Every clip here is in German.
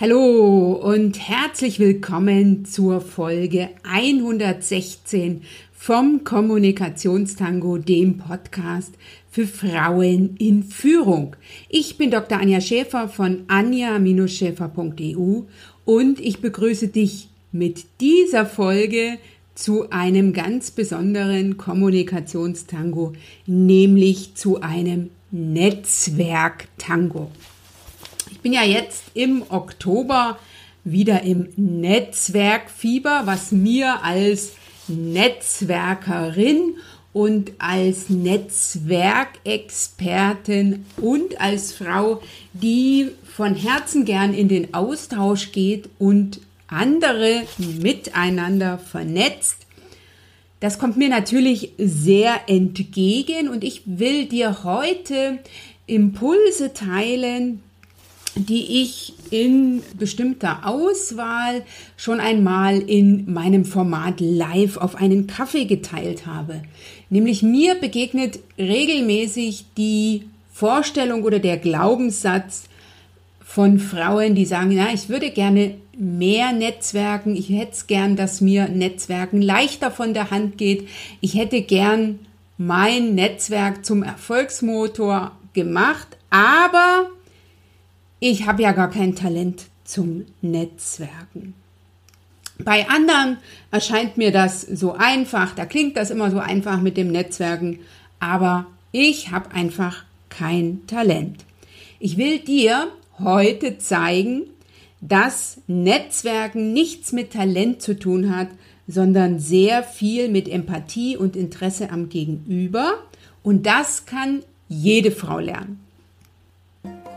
Hallo und herzlich willkommen zur Folge 116 vom Kommunikationstango, dem Podcast für Frauen in Führung. Ich bin Dr. Anja Schäfer von anja-schäfer.eu und ich begrüße dich mit dieser Folge zu einem ganz besonderen Kommunikationstango, nämlich zu einem Netzwerk-Tango. Ich bin ja jetzt im Oktober wieder im Netzwerkfieber, was mir als Netzwerkerin und als Netzwerkexpertin und als Frau, die von Herzen gern in den Austausch geht und andere miteinander vernetzt. Das kommt mir natürlich sehr entgegen und ich will dir heute Impulse teilen, die ich in bestimmter Auswahl schon einmal in meinem Format live auf einen Kaffee geteilt habe. Nämlich mir begegnet regelmäßig die Vorstellung oder der Glaubenssatz von Frauen, die sagen, ja, ich würde gerne mehr Netzwerken, ich hätte es gern, dass mir Netzwerken leichter von der Hand geht, ich hätte gern mein Netzwerk zum Erfolgsmotor gemacht, aber ich habe ja gar kein Talent zum Netzwerken. Bei anderen erscheint mir das so einfach, da klingt das immer so einfach mit dem Netzwerken, aber ich habe einfach kein Talent. Ich will dir heute zeigen, dass Netzwerken nichts mit Talent zu tun hat, sondern sehr viel mit Empathie und Interesse am Gegenüber. Und das kann jede Frau lernen.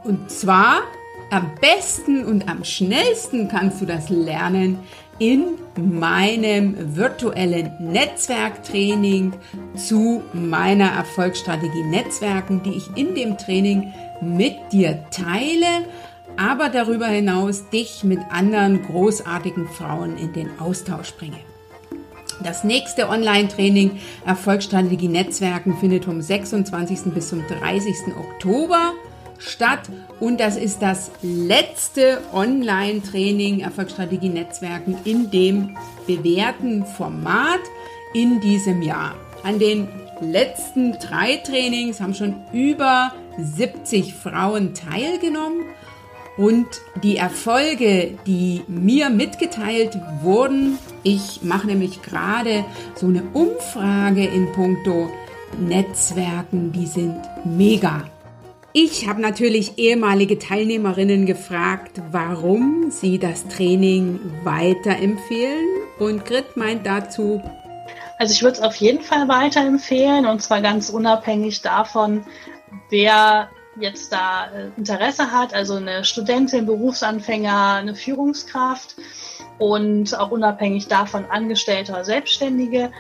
Und zwar am besten und am schnellsten kannst du das lernen in meinem virtuellen Netzwerktraining zu meiner Erfolgsstrategie Netzwerken, die ich in dem Training mit dir teile, aber darüber hinaus dich mit anderen großartigen Frauen in den Austausch bringe. Das nächste Online-Training Erfolgsstrategie Netzwerken findet vom 26. bis zum 30. Oktober statt und das ist das letzte Online-Training Erfolgsstrategie Netzwerken in dem bewährten Format in diesem Jahr. An den letzten drei Trainings haben schon über 70 Frauen teilgenommen und die Erfolge, die mir mitgeteilt wurden, ich mache nämlich gerade so eine Umfrage in puncto Netzwerken, die sind mega. Ich habe natürlich ehemalige Teilnehmerinnen gefragt, warum sie das Training weiterempfehlen. Und Grit meint dazu, also ich würde es auf jeden Fall weiterempfehlen und zwar ganz unabhängig davon, wer jetzt da äh, Interesse hat, also eine Studentin, Berufsanfänger, eine Führungskraft und auch unabhängig davon Angestellte oder Selbstständige.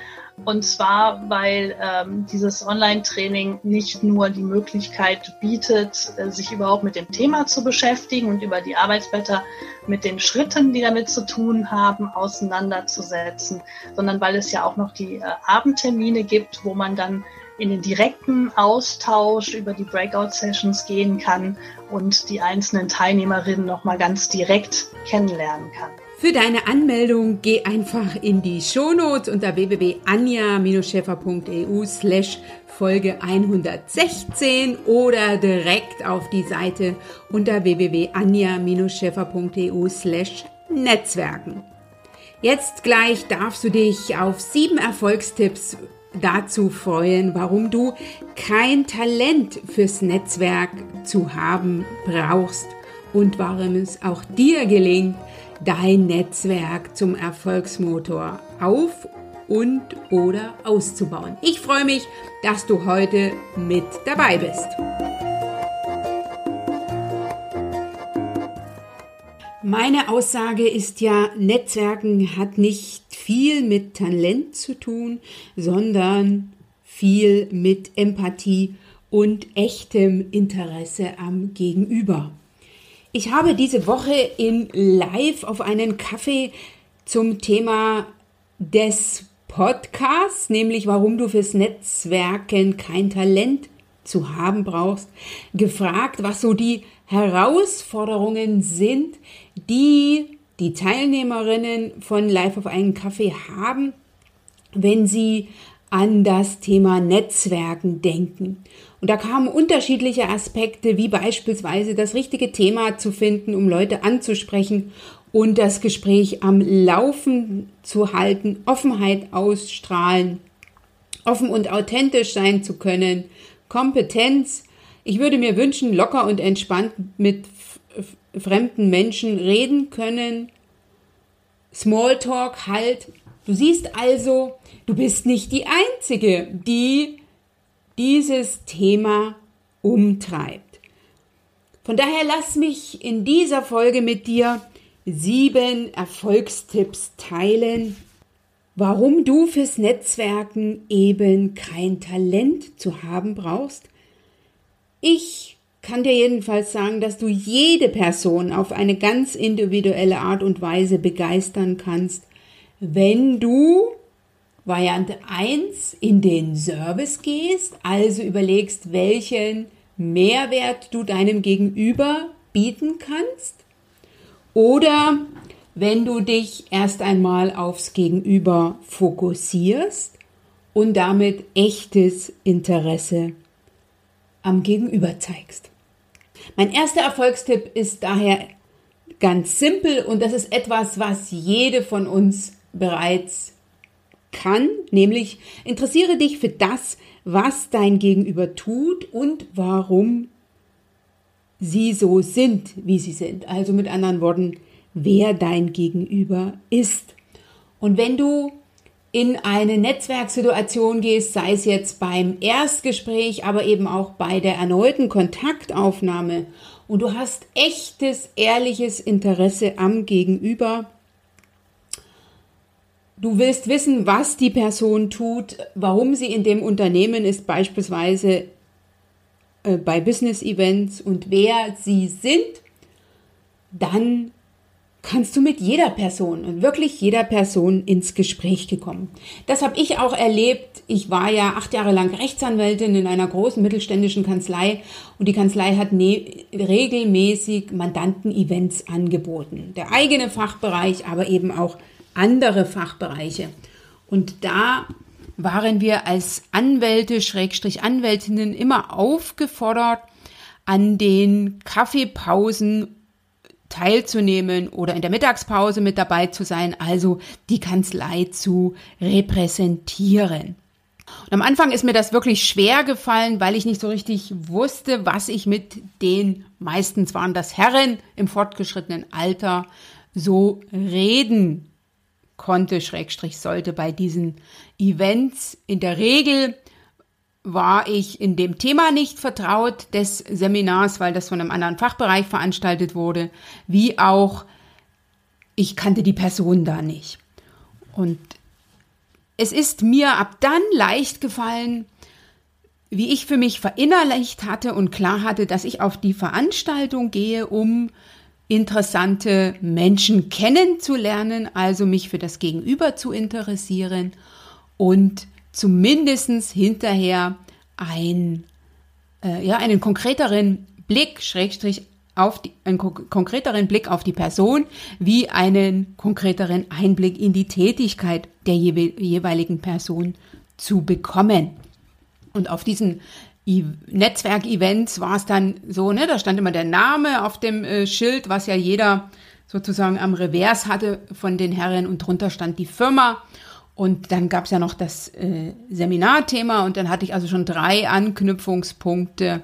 Und zwar, weil ähm, dieses Online-Training nicht nur die Möglichkeit bietet, äh, sich überhaupt mit dem Thema zu beschäftigen und über die Arbeitsblätter mit den Schritten, die damit zu tun haben, auseinanderzusetzen, sondern weil es ja auch noch die äh, Abendtermine gibt, wo man dann in den direkten Austausch über die Breakout-Sessions gehen kann und die einzelnen Teilnehmerinnen nochmal ganz direkt kennenlernen kann. Für deine Anmeldung geh einfach in die Shownotes unter www.anja-scheffer.eu slash Folge 116 oder direkt auf die Seite unter www.anja-scheffer.eu slash Netzwerken. Jetzt gleich darfst du dich auf sieben Erfolgstipps dazu freuen, warum du kein Talent fürs Netzwerk zu haben brauchst und warum es auch dir gelingt, dein Netzwerk zum Erfolgsmotor auf und oder auszubauen. Ich freue mich, dass du heute mit dabei bist. Meine Aussage ist ja, Netzwerken hat nicht viel mit Talent zu tun, sondern viel mit Empathie und echtem Interesse am Gegenüber. Ich habe diese Woche in Live auf einen Kaffee zum Thema des Podcasts, nämlich warum du fürs Netzwerken kein Talent zu haben brauchst, gefragt, was so die Herausforderungen sind, die die Teilnehmerinnen von Life auf einen Kaffee haben, wenn sie an das Thema Netzwerken denken. Und da kamen unterschiedliche Aspekte, wie beispielsweise das richtige Thema zu finden, um Leute anzusprechen und das Gespräch am Laufen zu halten, Offenheit ausstrahlen, offen und authentisch sein zu können, Kompetenz. Ich würde mir wünschen, locker und entspannt mit fremden Menschen reden können. Smalltalk halt. Du siehst also, Du bist nicht die Einzige, die dieses Thema umtreibt. Von daher lass mich in dieser Folge mit dir sieben Erfolgstipps teilen, warum du fürs Netzwerken eben kein Talent zu haben brauchst. Ich kann dir jedenfalls sagen, dass du jede Person auf eine ganz individuelle Art und Weise begeistern kannst, wenn du Variante 1 in den Service gehst, also überlegst, welchen Mehrwert du deinem Gegenüber bieten kannst. Oder wenn du dich erst einmal aufs Gegenüber fokussierst und damit echtes Interesse am Gegenüber zeigst. Mein erster Erfolgstipp ist daher ganz simpel und das ist etwas, was jede von uns bereits kann, nämlich interessiere dich für das, was dein Gegenüber tut und warum sie so sind, wie sie sind. Also mit anderen Worten, wer dein Gegenüber ist. Und wenn du in eine Netzwerksituation gehst, sei es jetzt beim Erstgespräch, aber eben auch bei der erneuten Kontaktaufnahme und du hast echtes, ehrliches Interesse am Gegenüber, Du willst wissen, was die Person tut, warum sie in dem Unternehmen ist, beispielsweise äh, bei Business Events und wer sie sind, dann kannst du mit jeder Person und wirklich jeder Person ins Gespräch gekommen. Das habe ich auch erlebt. Ich war ja acht Jahre lang Rechtsanwältin in einer großen mittelständischen Kanzlei und die Kanzlei hat ne regelmäßig Mandanten-Events angeboten. Der eigene Fachbereich, aber eben auch andere Fachbereiche. Und da waren wir als Anwälte, Schrägstrich Anwältinnen immer aufgefordert, an den Kaffeepausen teilzunehmen oder in der Mittagspause mit dabei zu sein, also die Kanzlei zu repräsentieren. Und am Anfang ist mir das wirklich schwer gefallen, weil ich nicht so richtig wusste, was ich mit den, meistens waren das Herren im fortgeschrittenen Alter, so reden konnte, Schrägstrich sollte bei diesen Events. In der Regel war ich in dem Thema nicht vertraut des Seminars, weil das von einem anderen Fachbereich veranstaltet wurde, wie auch ich kannte die Person da nicht. Und es ist mir ab dann leicht gefallen, wie ich für mich verinnerlicht hatte und klar hatte, dass ich auf die Veranstaltung gehe, um interessante Menschen kennenzulernen, also mich für das Gegenüber zu interessieren und zumindest hinterher ein, äh, ja, einen konkreteren Blick, Schrägstrich, auf die, einen konkreteren Blick auf die Person, wie einen konkreteren Einblick in die Tätigkeit der jeweiligen Person zu bekommen. Und auf diesen Netzwerkevents war es dann so, ne, da stand immer der Name auf dem äh, Schild, was ja jeder sozusagen am Revers hatte von den Herren und drunter stand die Firma. Und dann gab es ja noch das äh, Seminarthema und dann hatte ich also schon drei Anknüpfungspunkte.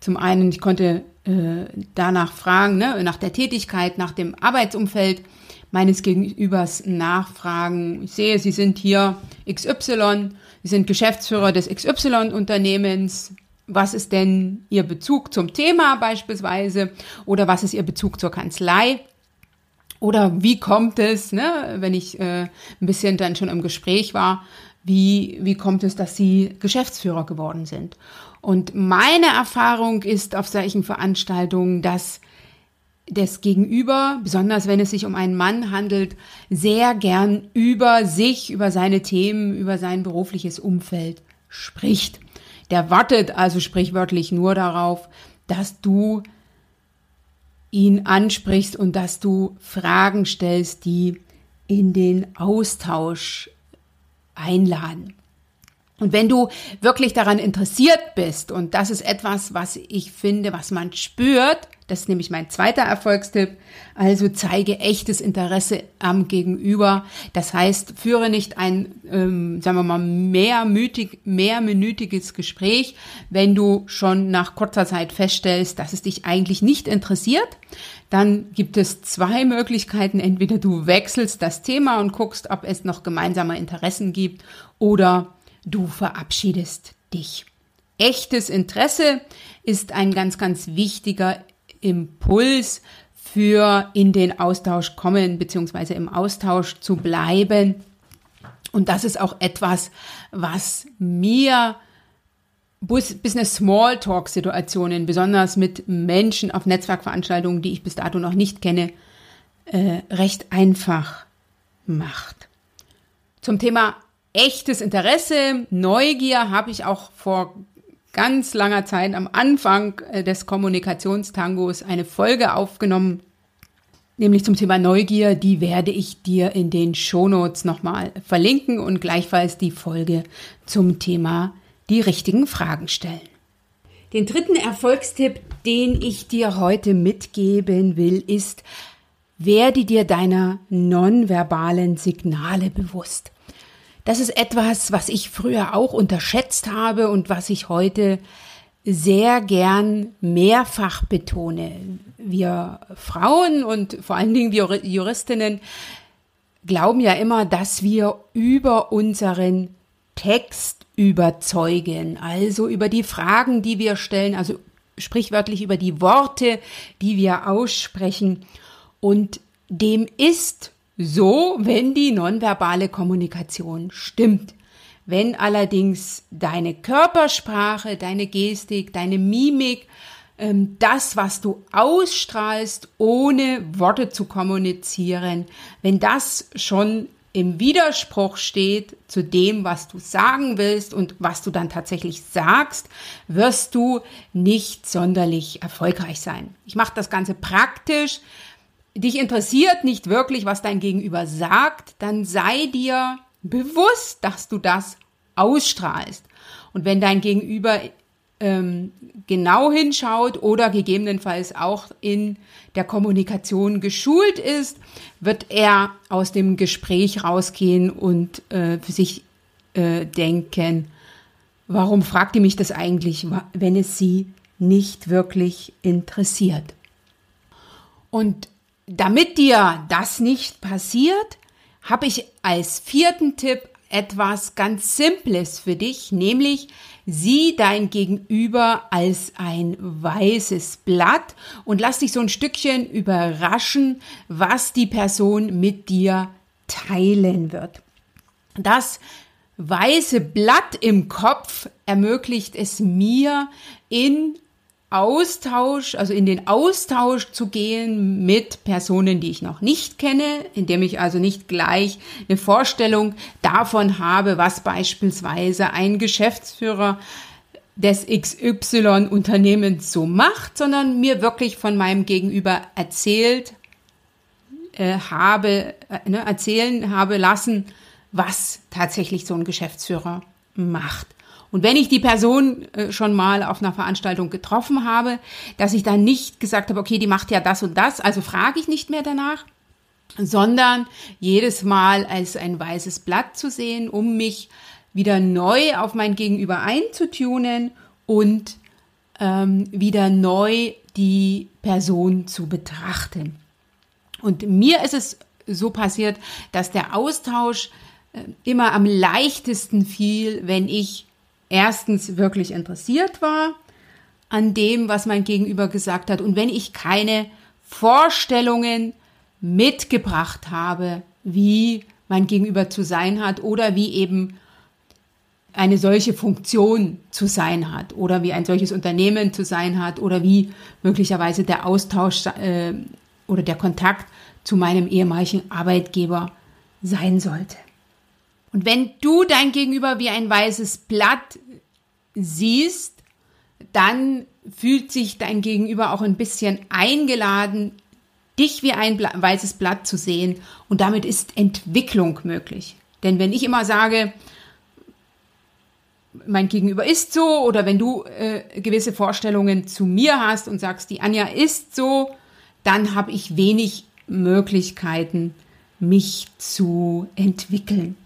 Zum einen, ich konnte äh, danach fragen, ne, nach der Tätigkeit, nach dem Arbeitsumfeld meines Gegenübers nachfragen. Ich sehe, Sie sind hier XY Sie sind Geschäftsführer des XY-Unternehmens. Was ist denn Ihr Bezug zum Thema beispielsweise? Oder was ist Ihr Bezug zur Kanzlei? Oder wie kommt es, ne, wenn ich äh, ein bisschen dann schon im Gespräch war, wie, wie kommt es, dass Sie Geschäftsführer geworden sind? Und meine Erfahrung ist auf solchen Veranstaltungen, dass des Gegenüber, besonders wenn es sich um einen Mann handelt, sehr gern über sich, über seine Themen, über sein berufliches Umfeld spricht. Der wartet also sprichwörtlich nur darauf, dass du ihn ansprichst und dass du Fragen stellst, die in den Austausch einladen. Und wenn du wirklich daran interessiert bist, und das ist etwas, was ich finde, was man spürt, das ist nämlich mein zweiter Erfolgstipp, also zeige echtes Interesse am Gegenüber. Das heißt, führe nicht ein, ähm, sagen wir mal, mehrmütig, mehrminütiges Gespräch, wenn du schon nach kurzer Zeit feststellst, dass es dich eigentlich nicht interessiert. Dann gibt es zwei Möglichkeiten. Entweder du wechselst das Thema und guckst, ob es noch gemeinsame Interessen gibt oder du verabschiedest dich. Echtes Interesse ist ein ganz, ganz wichtiger Impuls für in den Austausch kommen beziehungsweise im Austausch zu bleiben. Und das ist auch etwas, was mir Business Smalltalk Situationen, besonders mit Menschen auf Netzwerkveranstaltungen, die ich bis dato noch nicht kenne, äh, recht einfach macht. Zum Thema echtes Interesse, Neugier habe ich auch vor ganz langer Zeit am Anfang äh, des Kommunikationstangos eine Folge aufgenommen, nämlich zum Thema Neugier. Die werde ich dir in den Shownotes nochmal verlinken und gleichfalls die Folge zum Thema die richtigen Fragen stellen. Den dritten Erfolgstipp, den ich dir heute mitgeben will, ist, werde dir deiner nonverbalen Signale bewusst. Das ist etwas, was ich früher auch unterschätzt habe und was ich heute sehr gern mehrfach betone. Wir Frauen und vor allen Dingen wir Juristinnen glauben ja immer, dass wir über unseren Text überzeugen, also über die Fragen, die wir stellen, also sprichwörtlich über die Worte, die wir aussprechen. Und dem ist so, wenn die nonverbale Kommunikation stimmt. Wenn allerdings deine Körpersprache, deine Gestik, deine Mimik, ähm, das, was du ausstrahlst, ohne Worte zu kommunizieren, wenn das schon im Widerspruch steht zu dem, was du sagen willst und was du dann tatsächlich sagst, wirst du nicht sonderlich erfolgreich sein. Ich mache das Ganze praktisch dich interessiert nicht wirklich, was dein Gegenüber sagt, dann sei dir bewusst, dass du das ausstrahlst. Und wenn dein Gegenüber ähm, genau hinschaut oder gegebenenfalls auch in der Kommunikation geschult ist, wird er aus dem Gespräch rausgehen und äh, für sich äh, denken, warum fragt ihr mich das eigentlich, wenn es sie nicht wirklich interessiert? Und damit dir das nicht passiert, habe ich als vierten Tipp etwas ganz Simples für dich, nämlich sieh dein Gegenüber als ein weißes Blatt und lass dich so ein Stückchen überraschen, was die Person mit dir teilen wird. Das weiße Blatt im Kopf ermöglicht es mir, in Austausch, also in den Austausch zu gehen mit Personen, die ich noch nicht kenne, indem ich also nicht gleich eine Vorstellung davon habe, was beispielsweise ein Geschäftsführer des XY-Unternehmens so macht, sondern mir wirklich von meinem Gegenüber erzählt äh, habe, äh, ne, erzählen habe lassen, was tatsächlich so ein Geschäftsführer macht. Und wenn ich die Person äh, schon mal auf einer Veranstaltung getroffen habe, dass ich dann nicht gesagt habe, okay, die macht ja das und das, also frage ich nicht mehr danach, sondern jedes Mal als ein weißes Blatt zu sehen, um mich wieder neu auf mein Gegenüber einzutunen und ähm, wieder neu die Person zu betrachten. Und mir ist es so passiert, dass der Austausch äh, immer am leichtesten fiel, wenn ich erstens wirklich interessiert war an dem, was mein Gegenüber gesagt hat und wenn ich keine Vorstellungen mitgebracht habe, wie mein Gegenüber zu sein hat oder wie eben eine solche Funktion zu sein hat oder wie ein solches Unternehmen zu sein hat oder wie möglicherweise der Austausch äh, oder der Kontakt zu meinem ehemaligen Arbeitgeber sein sollte. Und wenn du dein Gegenüber wie ein weißes Blatt siehst, dann fühlt sich dein Gegenüber auch ein bisschen eingeladen, dich wie ein weißes Blatt zu sehen und damit ist Entwicklung möglich. Denn wenn ich immer sage, mein Gegenüber ist so oder wenn du äh, gewisse Vorstellungen zu mir hast und sagst, die Anja ist so, dann habe ich wenig Möglichkeiten, mich zu entwickeln.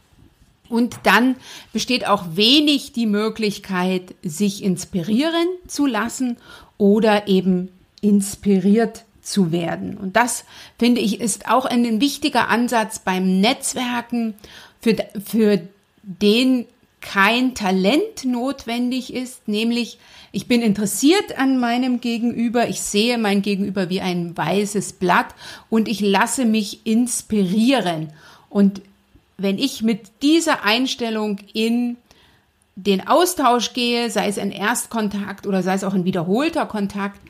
Und dann besteht auch wenig die Möglichkeit, sich inspirieren zu lassen oder eben inspiriert zu werden. Und das finde ich ist auch ein wichtiger Ansatz beim Netzwerken, für, für den kein Talent notwendig ist, nämlich ich bin interessiert an meinem Gegenüber, ich sehe mein Gegenüber wie ein weißes Blatt und ich lasse mich inspirieren. Und wenn ich mit dieser Einstellung in den Austausch gehe, sei es ein Erstkontakt oder sei es auch ein wiederholter Kontakt,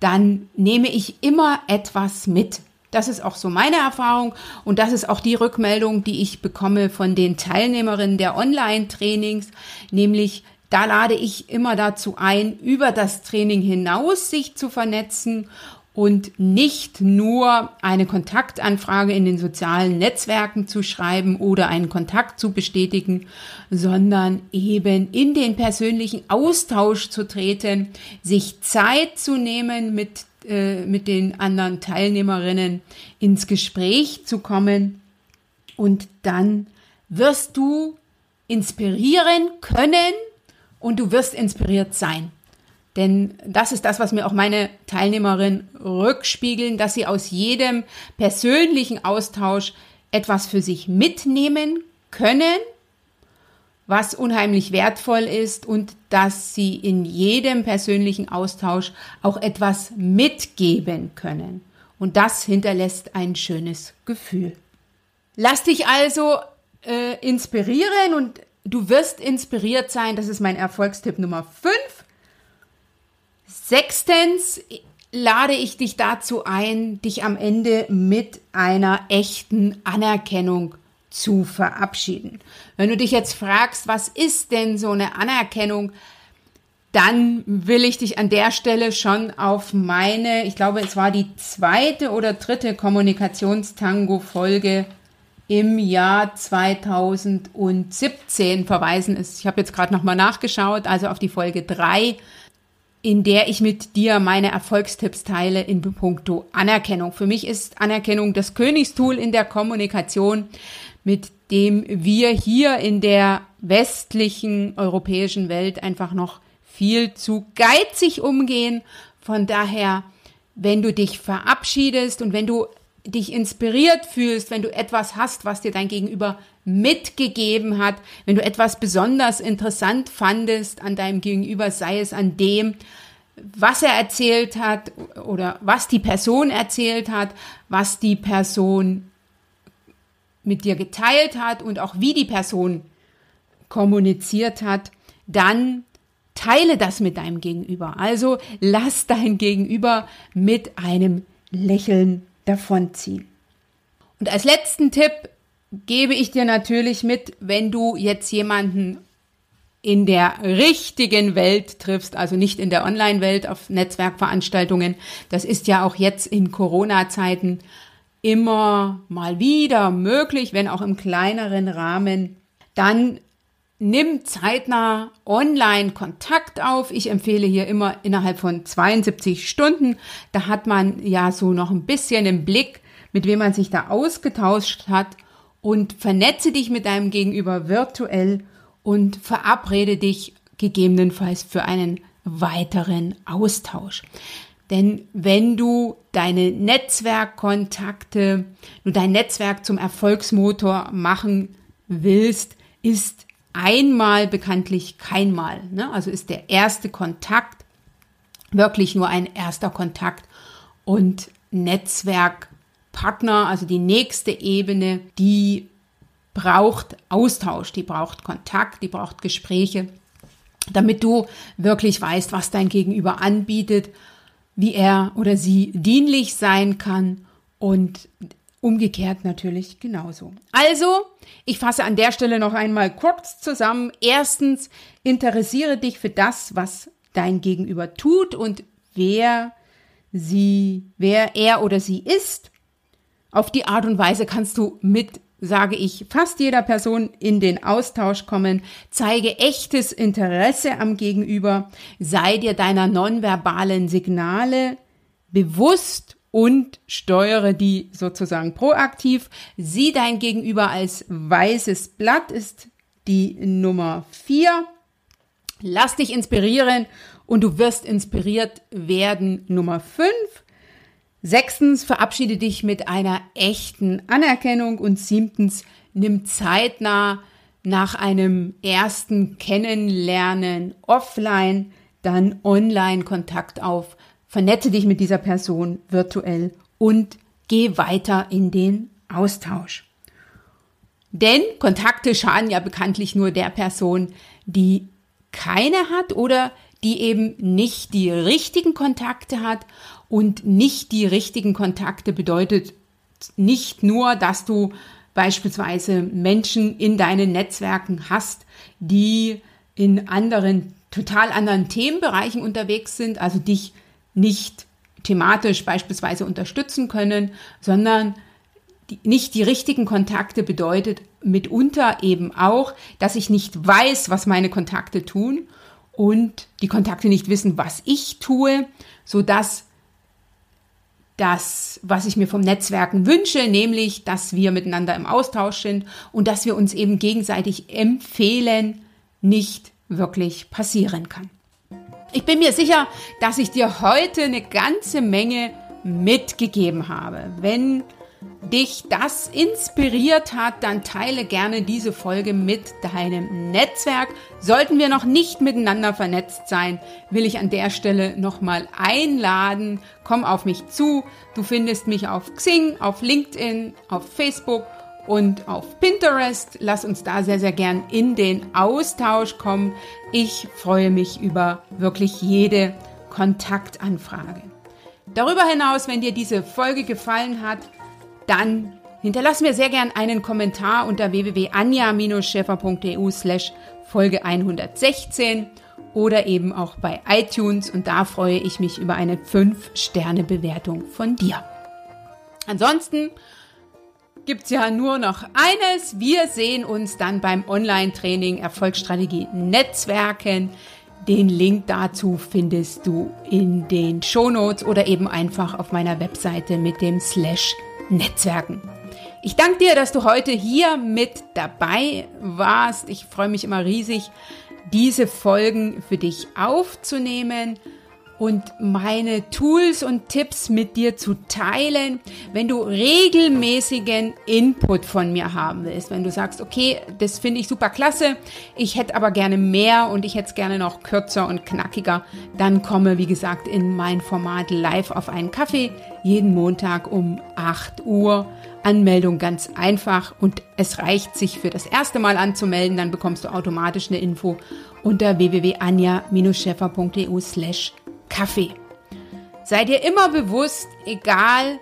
dann nehme ich immer etwas mit. Das ist auch so meine Erfahrung und das ist auch die Rückmeldung, die ich bekomme von den Teilnehmerinnen der Online-Trainings, nämlich da lade ich immer dazu ein, über das Training hinaus sich zu vernetzen und nicht nur eine Kontaktanfrage in den sozialen Netzwerken zu schreiben oder einen Kontakt zu bestätigen, sondern eben in den persönlichen Austausch zu treten, sich Zeit zu nehmen, mit, äh, mit den anderen Teilnehmerinnen ins Gespräch zu kommen und dann wirst du inspirieren können und du wirst inspiriert sein. Denn das ist das, was mir auch meine Teilnehmerinnen rückspiegeln, dass sie aus jedem persönlichen Austausch etwas für sich mitnehmen können, was unheimlich wertvoll ist und dass sie in jedem persönlichen Austausch auch etwas mitgeben können. Und das hinterlässt ein schönes Gefühl. Lass dich also äh, inspirieren und du wirst inspiriert sein. Das ist mein Erfolgstipp Nummer 5. Sechstens lade ich dich dazu ein, dich am Ende mit einer echten Anerkennung zu verabschieden. Wenn du dich jetzt fragst, was ist denn so eine Anerkennung, dann will ich dich an der Stelle schon auf meine, ich glaube, es war die zweite oder dritte Kommunikationstango-Folge im Jahr 2017 verweisen. Ich habe jetzt gerade nochmal nachgeschaut, also auf die Folge drei in der ich mit dir meine Erfolgstipps teile in puncto Anerkennung. Für mich ist Anerkennung das Königstool in der Kommunikation, mit dem wir hier in der westlichen europäischen Welt einfach noch viel zu geizig umgehen. Von daher, wenn du dich verabschiedest und wenn du dich inspiriert fühlst, wenn du etwas hast, was dir dein Gegenüber mitgegeben hat, wenn du etwas besonders interessant fandest an deinem Gegenüber, sei es an dem, was er erzählt hat oder was die Person erzählt hat, was die Person mit dir geteilt hat und auch wie die Person kommuniziert hat, dann teile das mit deinem Gegenüber. Also lass dein Gegenüber mit einem Lächeln davonziehen. Und als letzten Tipp gebe ich dir natürlich mit, wenn du jetzt jemanden in der richtigen Welt triffst, also nicht in der Online-Welt auf Netzwerkveranstaltungen. Das ist ja auch jetzt in Corona-Zeiten immer mal wieder möglich, wenn auch im kleineren Rahmen. Dann nimm zeitnah online Kontakt auf. Ich empfehle hier immer innerhalb von 72 Stunden. Da hat man ja so noch ein bisschen im Blick, mit wem man sich da ausgetauscht hat und vernetze dich mit deinem Gegenüber virtuell und verabrede dich gegebenenfalls für einen weiteren Austausch. Denn wenn du deine Netzwerkkontakte, du dein Netzwerk zum Erfolgsmotor machen willst, ist einmal bekanntlich keinmal. Ne? Also ist der erste Kontakt wirklich nur ein erster Kontakt und Netzwerk Partner, also die nächste Ebene, die braucht Austausch, die braucht Kontakt, die braucht Gespräche, damit du wirklich weißt, was dein Gegenüber anbietet, wie er oder sie dienlich sein kann und umgekehrt natürlich genauso. Also, ich fasse an der Stelle noch einmal kurz zusammen. Erstens, interessiere dich für das, was dein Gegenüber tut und wer sie, wer er oder sie ist. Auf die Art und Weise kannst du mit, sage ich, fast jeder Person in den Austausch kommen. Zeige echtes Interesse am Gegenüber. Sei dir deiner nonverbalen Signale bewusst und steuere die sozusagen proaktiv. Sieh dein Gegenüber als weißes Blatt ist die Nummer vier. Lass dich inspirieren und du wirst inspiriert werden. Nummer fünf. Sechstens, verabschiede dich mit einer echten Anerkennung und siebtens, nimm zeitnah nach einem ersten Kennenlernen offline dann online Kontakt auf vernetze dich mit dieser Person virtuell und geh weiter in den Austausch. Denn Kontakte schaden ja bekanntlich nur der Person, die keine hat oder die eben nicht die richtigen Kontakte hat. Und nicht die richtigen Kontakte bedeutet nicht nur, dass du beispielsweise Menschen in deinen Netzwerken hast, die in anderen, total anderen Themenbereichen unterwegs sind, also dich nicht thematisch beispielsweise unterstützen können, sondern die, nicht die richtigen Kontakte bedeutet mitunter eben auch, dass ich nicht weiß, was meine Kontakte tun und die Kontakte nicht wissen, was ich tue, so dass das, was ich mir vom Netzwerken wünsche, nämlich, dass wir miteinander im Austausch sind und dass wir uns eben gegenseitig empfehlen, nicht wirklich passieren kann. Ich bin mir sicher, dass ich dir heute eine ganze Menge mitgegeben habe. Wenn dich das inspiriert hat, dann teile gerne diese Folge mit deinem Netzwerk. Sollten wir noch nicht miteinander vernetzt sein, will ich an der Stelle nochmal einladen. Komm auf mich zu. Du findest mich auf Xing, auf LinkedIn, auf Facebook und auf Pinterest. Lass uns da sehr, sehr gern in den Austausch kommen. Ich freue mich über wirklich jede Kontaktanfrage. Darüber hinaus, wenn dir diese Folge gefallen hat, dann hinterlass mir sehr gern einen Kommentar unter www.anja-schäfer.eu slash Folge 116 oder eben auch bei iTunes und da freue ich mich über eine 5-Sterne-Bewertung von dir. Ansonsten gibt's ja nur noch eines. Wir sehen uns dann beim Online-Training Erfolgsstrategie Netzwerken. Den Link dazu findest du in den Shownotes oder eben einfach auf meiner Webseite mit dem Slash Netzwerken. Ich danke dir, dass du heute hier mit dabei warst. Ich freue mich immer riesig, diese Folgen für dich aufzunehmen und meine Tools und Tipps mit dir zu teilen, wenn du regelmäßigen Input von mir haben willst. Wenn du sagst, okay, das finde ich super klasse, ich hätte aber gerne mehr und ich hätte es gerne noch kürzer und knackiger, dann komme, wie gesagt, in mein Format live auf einen Kaffee jeden Montag um 8 Uhr. Anmeldung ganz einfach und es reicht sich für das erste Mal anzumelden, dann bekommst du automatisch eine Info unter www.anja-scheffer.eu slash Kaffee. Sei dir immer bewusst, egal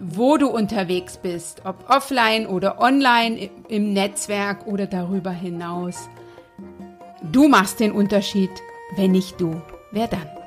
wo du unterwegs bist, ob offline oder online im Netzwerk oder darüber hinaus. Du machst den Unterschied, wenn nicht du, wer dann?